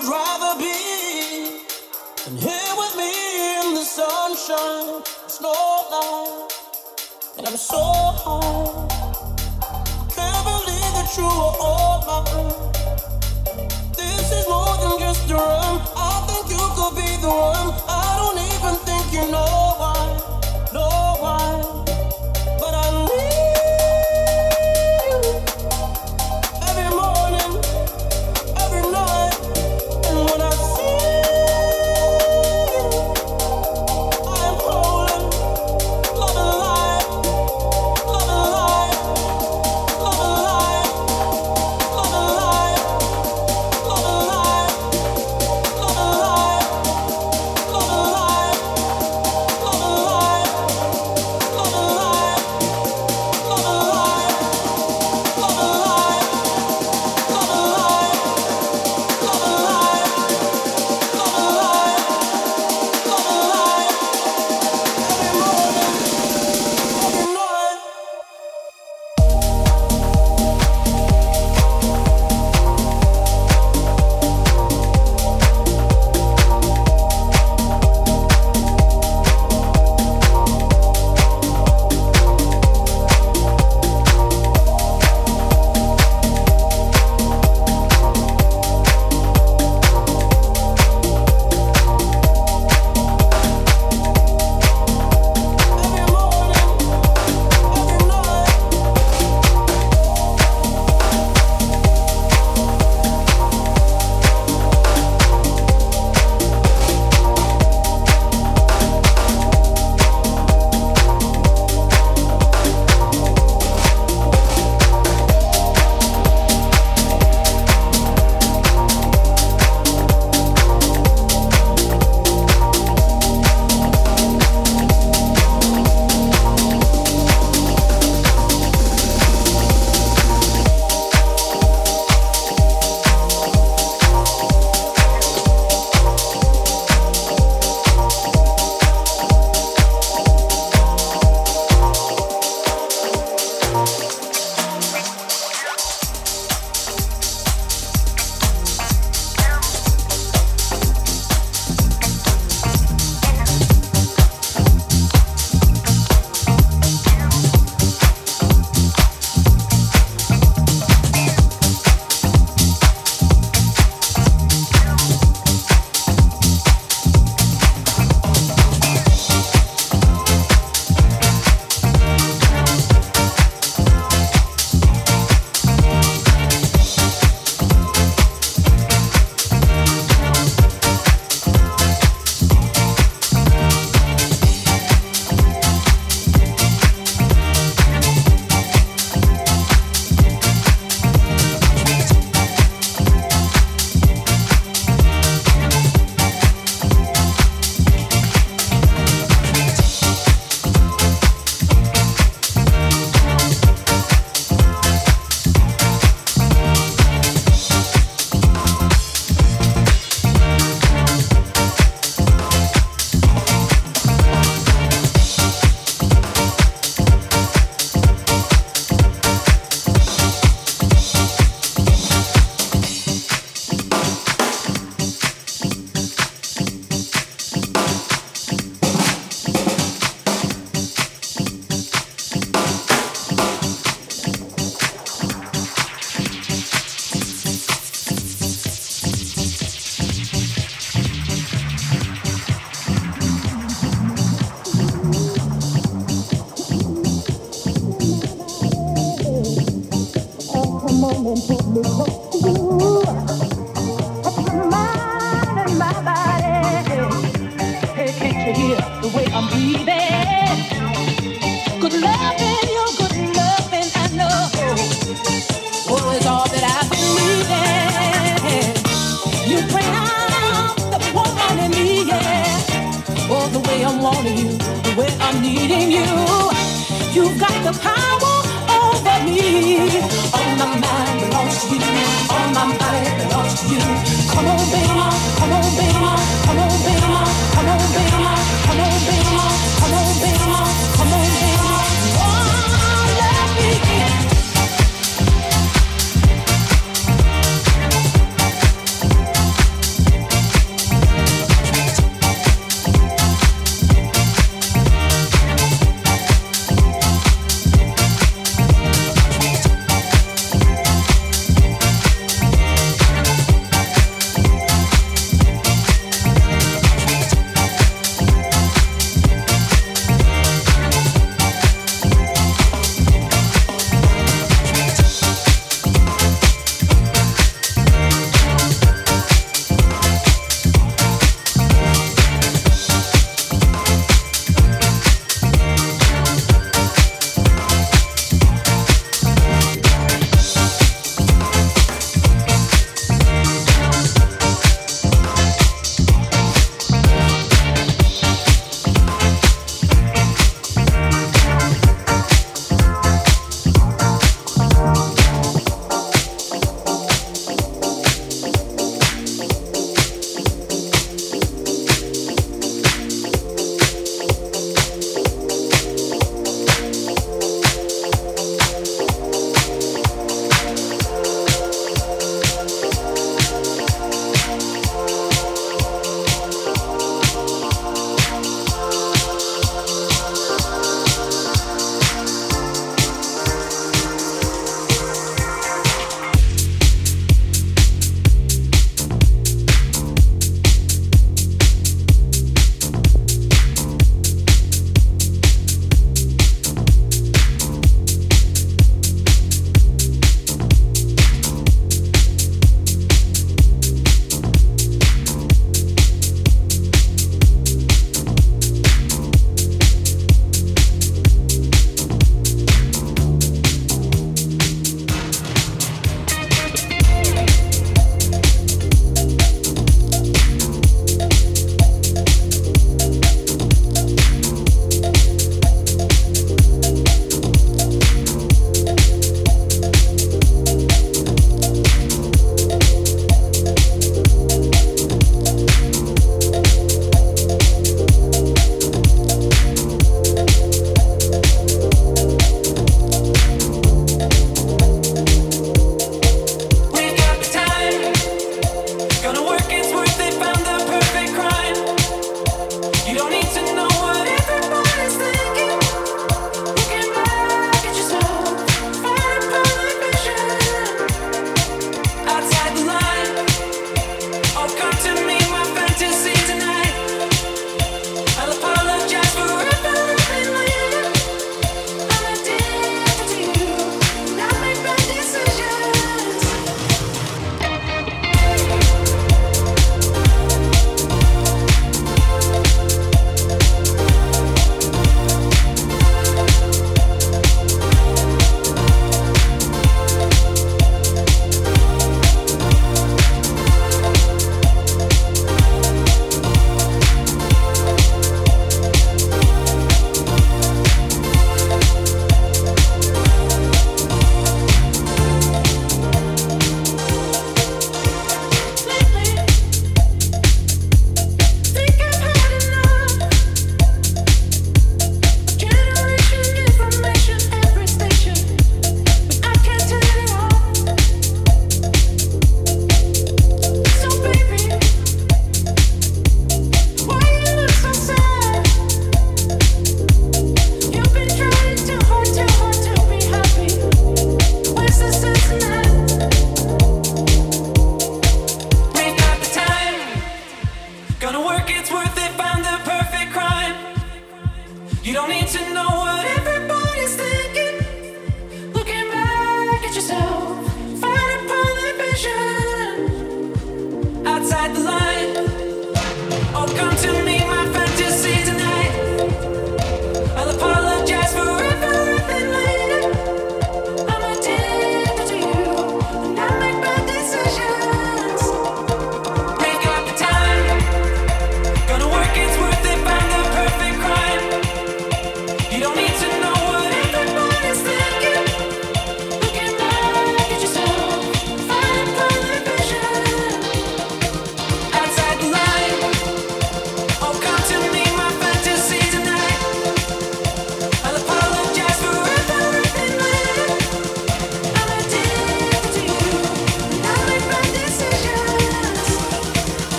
would rather be than here with me in the sunshine, snowlight, and I'm so high. I Can't believe that you are all mine. This is more than just a run. I think you could be the one.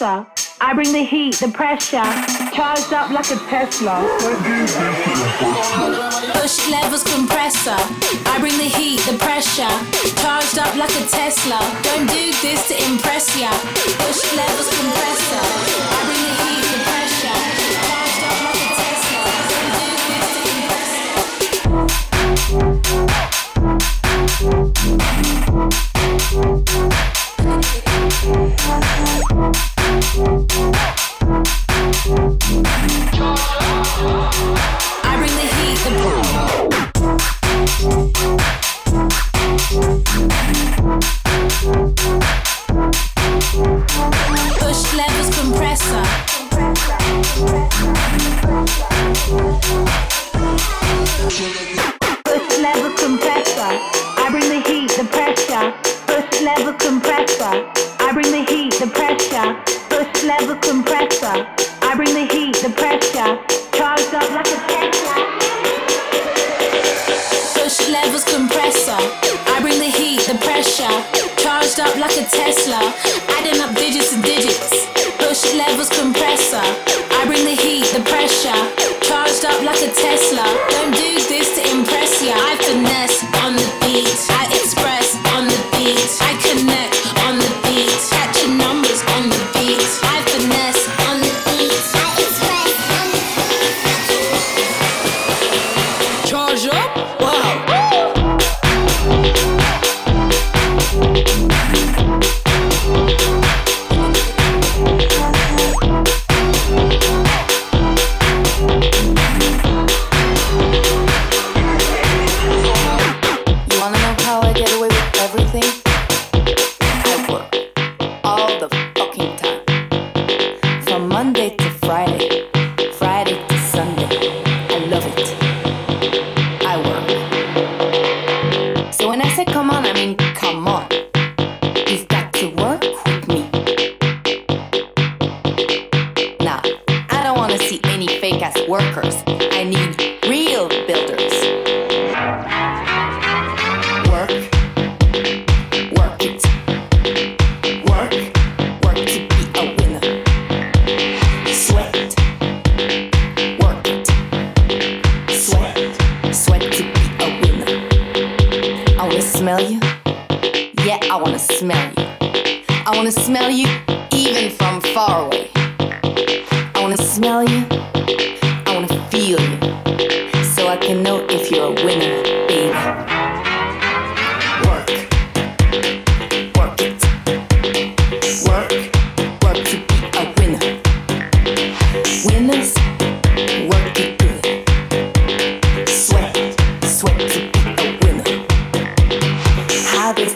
I bring the heat, the pressure, charged up like a Tesla. Push levels compressor. I bring the heat, the pressure, charged up like a Tesla. Don't do this to impress ya. Push levels compressor. I bring the heat, the pressure, charged up like a Tesla. Don't do this to impress ya. adding up digits and digits. push levels compressor. I bring the heat, the pressure. Charged up like a Tesla. Don't do this.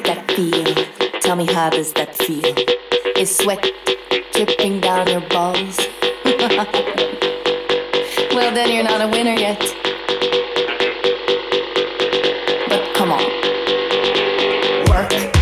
that feel? Tell me how does that feel? Is sweat dripping down your balls? well, then you're not a winner yet. But come on. Work.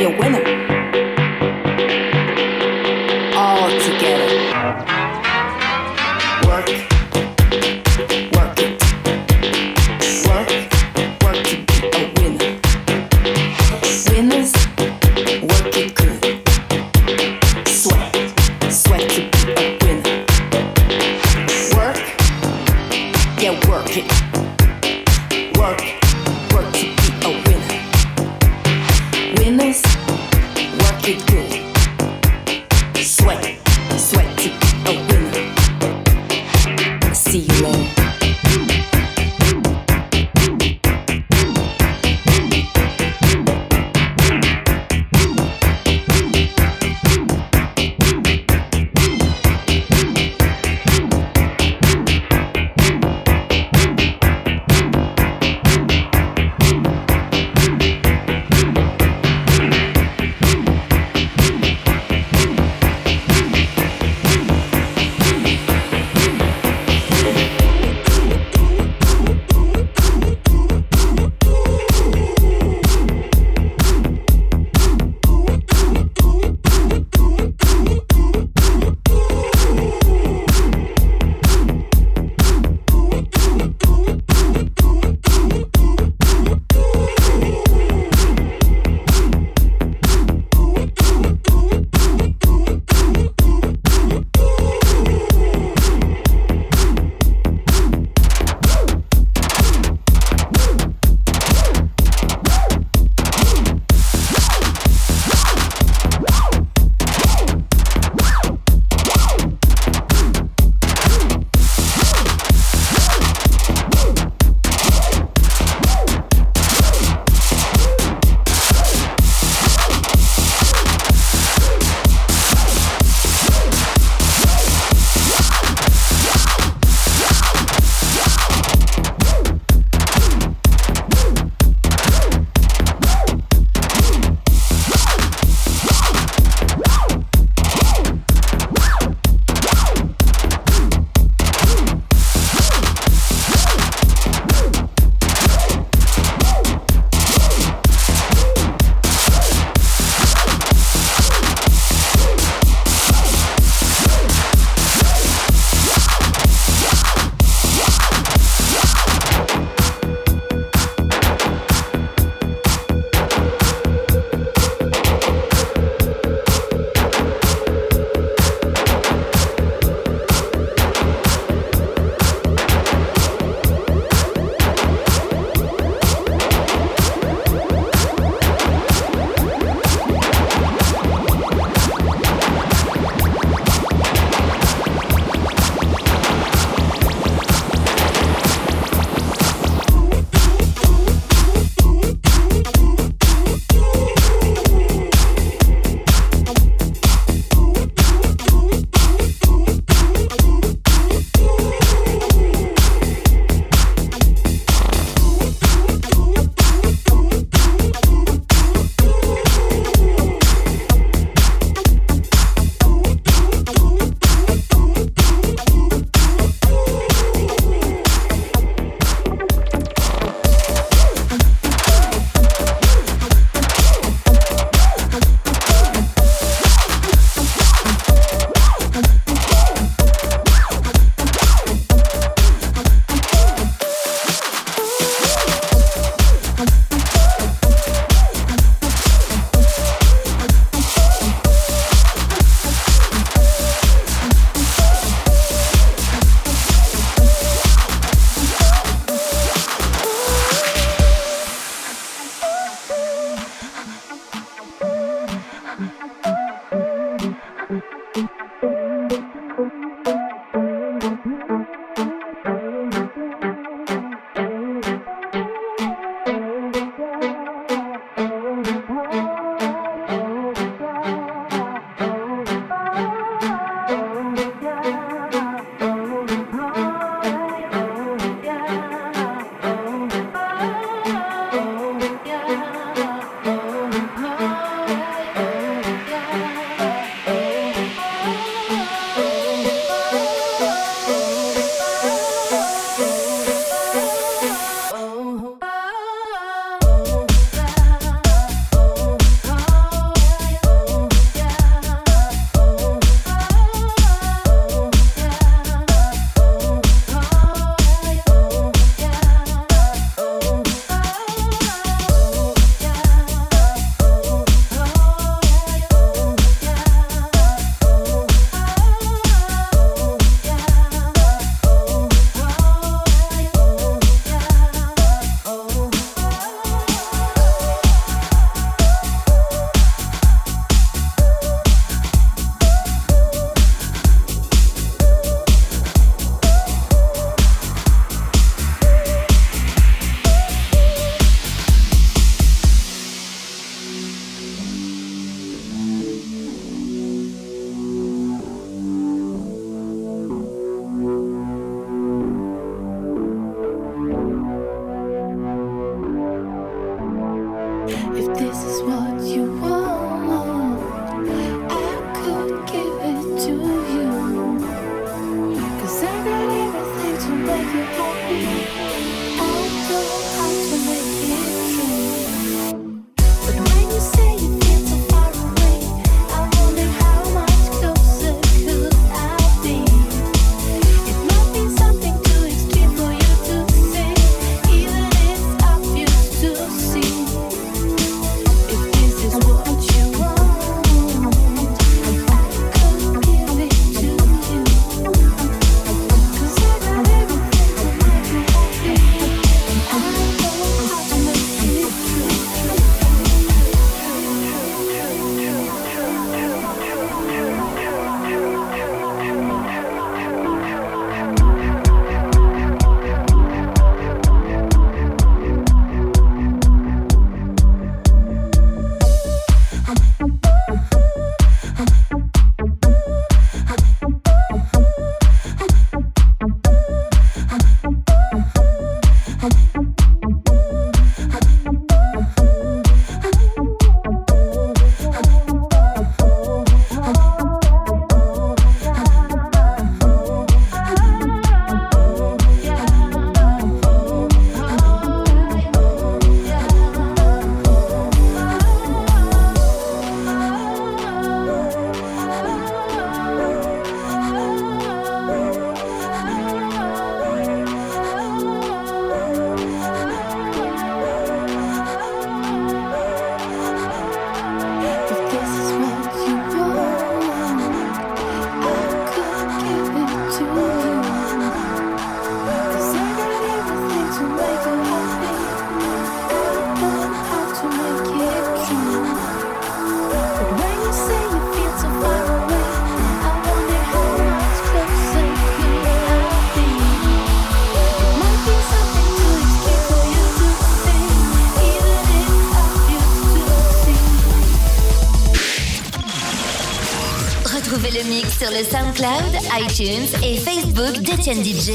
iTunes et Facebook d'Etienne DJ.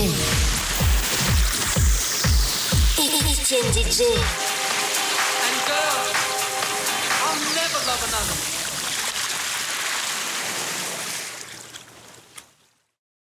Etienne DJ.